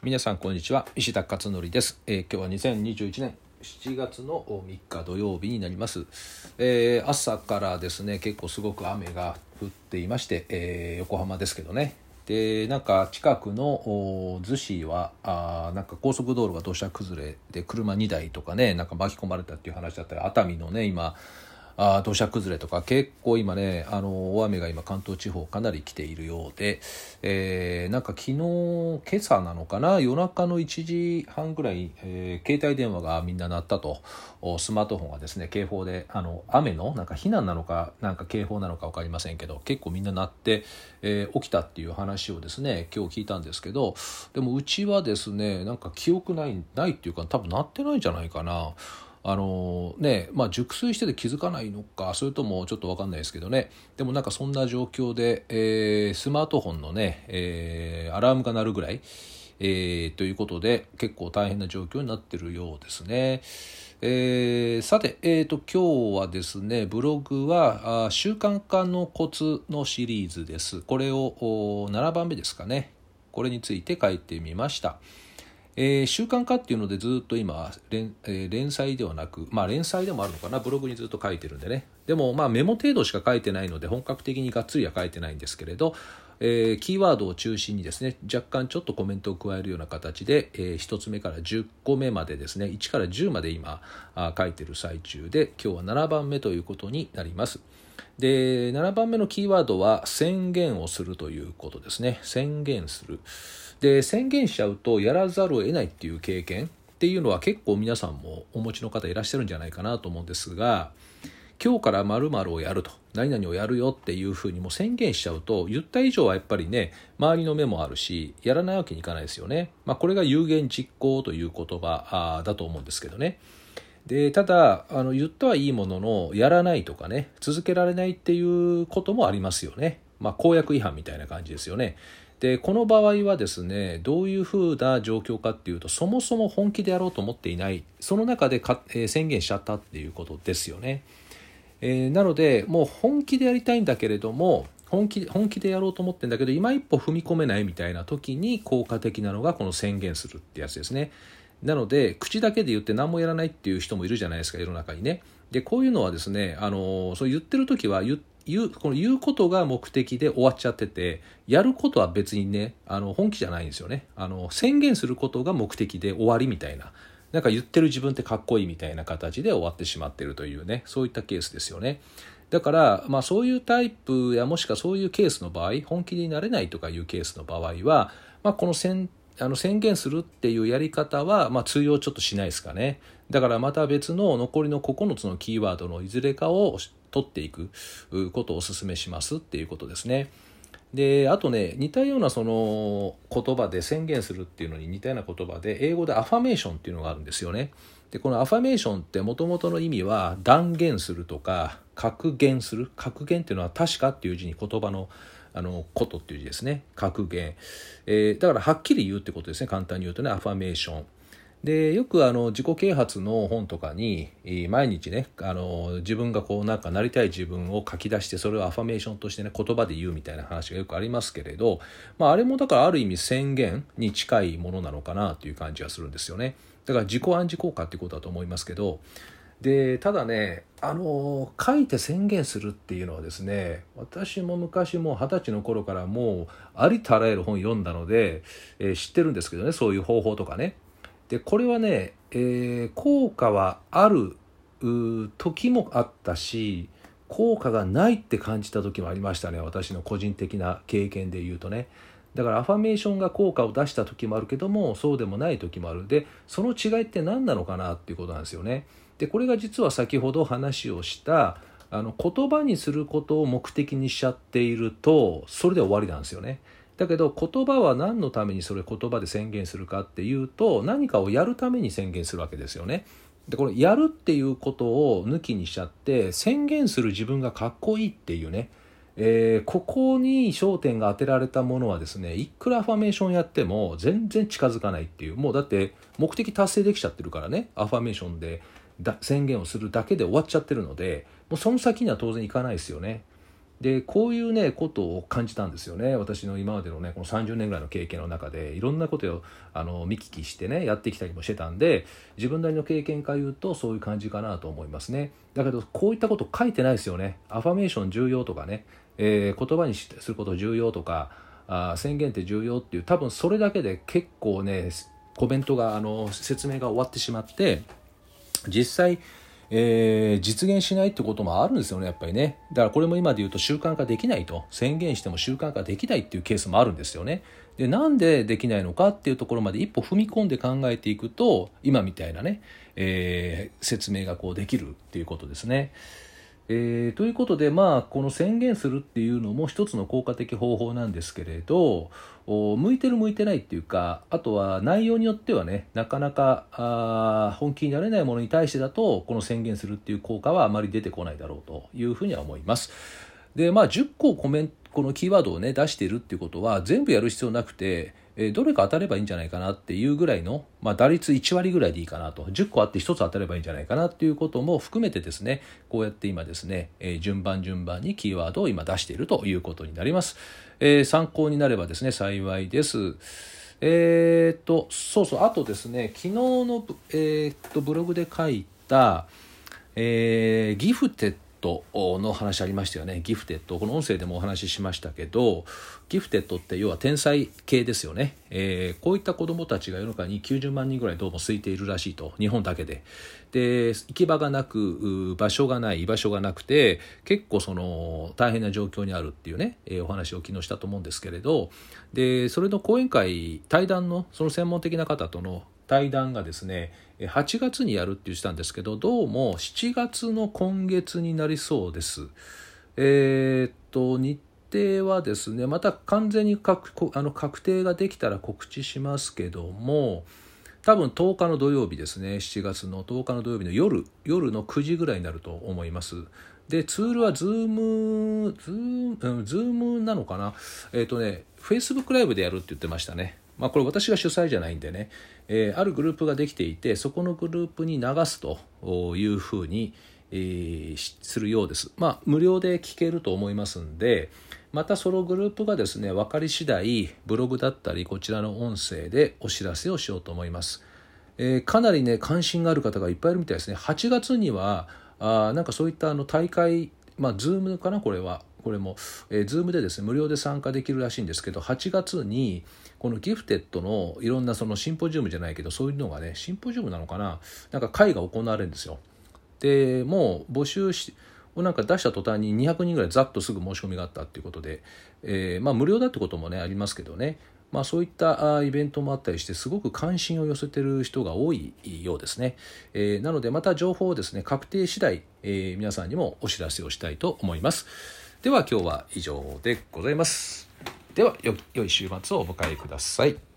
皆さんこんにちは。石田勝則です、えー今日は2021年7月の3日土曜日になります、えー朝からですね結構すごく雨が降っていまして、えー横浜ですけどね。でなんか近くの逗子はあなんか高速道路が土砂崩れで車2台とかねなんか巻き込まれたっていう話だったり熱海のね今あ土砂崩れとか結構今ねあの大雨が今関東地方かなり来ているようで、えーなんか昨日今朝なのかな夜中の1時半ぐらい、えー携帯電話がみんな鳴ったとスマートフォンがですね警報であの雨のなんか避難なのかなんか警報なのか分かりませんけど結構みんな鳴って、えー起きたっていう話をですね今日聞いたんですけどでもうちはですねなんか記憶ないないっていうか多分鳴ってないんじゃないかな。あのねまあ、熟睡してて気づかないのかそれともちょっと分かんないですけどねでもなんかそんな状況で、えースマートフォンのね、えーアラームが鳴るぐらい、えーということで結構大変な状況になってるようですね。えーさて、えー、と今日はですねブログはあ習慣化のコツのシリーズですこれを7番目ですかねこれについて書いてみました。えー習慣化っていうのでずっと今連,、えー連載ではなくまあ連載でもあるのかなブログにずっと書いてるんでね。でもまあメモ程度しか書いてないので本格的にがっつりは書いてないんですけれど、えーキーワードを中心にですね若干ちょっとコメントを加えるような形で、え1つ目から10個目までですね1から10まで今あ書いてる最中で今日は7番目ということになります。で7番目のキーワードは宣言をするということですね。宣言する。で宣言しちゃうとやらざるを得ないっていう経験っていうのは結構皆さんもお持ちの方いらっしゃるんじゃないかなと思うんですが今日から〇〇をやると何々をやるよっていうふうにも宣言しちゃうと言った以上はやっぱりね周りの目もあるしやらないわけにいかないですよね、まあ、これが有言実行という言葉だと思うんですけどね。でただあの言ったはいいもののやらないとかね続けられないっていうこともありますよね、まあ、公約違反みたいな感じですよね。でこの場合はですねどういうふうな状況かっていうとそもそも本気でやろうと思っていない。その中でか、えー宣言しちゃったっていうことですよね、えーなのでもう本気でやりたいんだけれども本気本気でやろうと思ってんだけど今一歩踏み込めないみたいな時に効果的なのがこの宣言するってやつですね。なので口だけで言って何もやらないっていう人もいるじゃないですか世の中にね。でこういうのはですねあのそう言ってる時は言言うこの言うことが目的で終わっちゃっててやることは別にねあの本気じゃないんですよね。あの宣言することが目的で終わりみたいな。なんか言ってる自分ってかっこいいみたいな形で終わってしまってるというねそういったケースですよね。だから、まあ、そういうタイプやもしくはそういうケースの場合本気になれないとかいうケースの場合は、まあ、この宣あの宣言するっていうやり方は、まあ、通用ちょっとしないですかね。だからまた別の残りの9つのキーワードのいずれかを取っていくことをお勧めしますっていうことですね。であとね似たようなその言葉で宣言するっていうのに似たような言葉で英語でアファメーションっていうのがあるんですよね。でこのアファメーションってもともとの意味は断言するとか格言する。格言っていうのは確かっていう字に言葉のあのことっていう字ですね。格言、えーだからはっきり言うってことですね。簡単に言うとねアファメーション。でよくあの自己啓発の本とかに毎日ねあの自分がこうなんかなりたい自分を書き出してそれをアファメーションとしてね言葉で言うみたいな話がよくありますけれど、まあ、あれもだからある意味宣言に近いものなのかなという感じがするんですよね。だから自己暗示効果っていうことだと思いますけどでただねあの書いて宣言するっていうのはですね私も昔もう二十歳の頃からもうありとあらゆる本読んだので、えー知ってるんですけどねそういう方法とかね。でこれはね、えー効果はある時もあったし効果がないって感じた時もありましたね私の個人的な経験で言うとね。だからアファメーションが効果を出した時もあるけどもそうでもない時もある。でその違いって何なのかなっていうことなんですよね。でこれが実は先ほど話をしたあの言葉にすることを目的にしちゃっているとそれで終わりなんですよね。だけど言葉は何のためにそれ言葉で宣言するかっていうと何かをやるために宣言するわけですよね。でこれやるっていうことを抜きにしちゃって宣言する自分がかっこいいっていうね、えーここに焦点が当てられたものはですねいくらアファメーションやっても全然近づかないっていう。もうだって目的達成できちゃってるからね。アファメーションでだ宣言をするだけで終わっちゃってるのでもうその先には当然いかないですよね。でこういうねことを感じたんですよね。私の今までのねこの30年ぐらいの経験の中でいろんなことをあの見聞きしてねやってきたりもしてたんで自分なりの経験から言うとそういう感じかなと思いますね。だけどこういったこと書いてないですよね。アファメーション重要とかね、えー、言葉にすること重要とかあ宣言って重要っていう多分それだけで結構ねコメントがあの説明が終わってしまって実際えー、実現しないってこともあるんですよねやっぱりね。だからこれも今で言うと習慣化できないと。宣言しても習慣化できないっていうケースもあるんですよね。でなんでできないのかっていうところまで一歩踏み込んで考えていくと今みたいなね、えー、説明がこうできるっていうことですね。えー、ということで、まあ、この宣言するっていうのも一つの効果的方法なんですけれど向いてる向いてないっていうかあとは内容によってはねなかなかあ本気になれないものに対してだとこの宣言するっていう効果はあまり出てこないだろうというふうには思います。でまあ10個コメントこのキーワードをね出しているっていうことは全部やる必要なくてえどれか当たればいいんじゃないかなっていうぐらいの、まあ、打率1割ぐらいでいいかなと。10個あって1つ当たればいいんじゃないかなっていうことも含めてですねこうやって今ですね、え順番順番にキーワードを今出しているということになります、えー、参考になればですね幸いです。えー、っとそうそうあとですね昨日の、えー、っとブログで書いた、えー、ギフテッドトの話ありましたよね。ギフテッド。この音声でもお話ししましたけどギフテッドって要は天才系ですよね、えー、こういった子どもたちが世の中に90万人ぐらいどうも空いているらしいと。日本だけで。で行き場がなく場所がない居場所がなくて結構その大変な状況にあるっていうね、えー、お話を昨日したと思うんですけれどでそれの講演会対談のその専門的な方との対談がですね8月にやるって言ってたんですけどどうも7月の今月になりそうです。えー、っと日程はですねまた完全に確あの確定ができたら告知しますけども多分10日の土曜日ですね7月の10日の土曜日の夜夜の9時ぐらいになると思います。でツールは Zoom Zoom Zoom なのかな？えっ、とね Facebook ライブでやるって言ってましたね。まあ、これ私が主催じゃないんでね、えー、あるグループができていてそこのグループに流すというふうに、えー、するようです。まあ、無料で聞けると思いますんでまたそのグループがですね分かり次第ブログだったりこちらの音声でお知らせをしようと思います。えー、かなりね関心がある方がいっぱいいるみたいですね。8月にはあなんかそういったあの大会まあ、 Zoom かなこれはこれも、えー、 Zoom でですね無料で参加できるらしいんですけど8月にこのギフテッドのいろんなそのシンポジウムじゃないけどそういうのがねシンポジウムなのかな？なんか会が行われるんですよ。でもう募集しをなんか出した途端に200人ぐらいざっとすぐ申し込みがあったっていうことで、えー、まあ無料だってこともねありますけどね。まあ、そういったイベントもあったりしてすごく関心を寄せてる人が多いようですね、えー、なのでまた情報をですね確定次第、えー、皆さんにもお知らせをしたいと思います。では今日は以上でございます。では良い週末をお迎えください。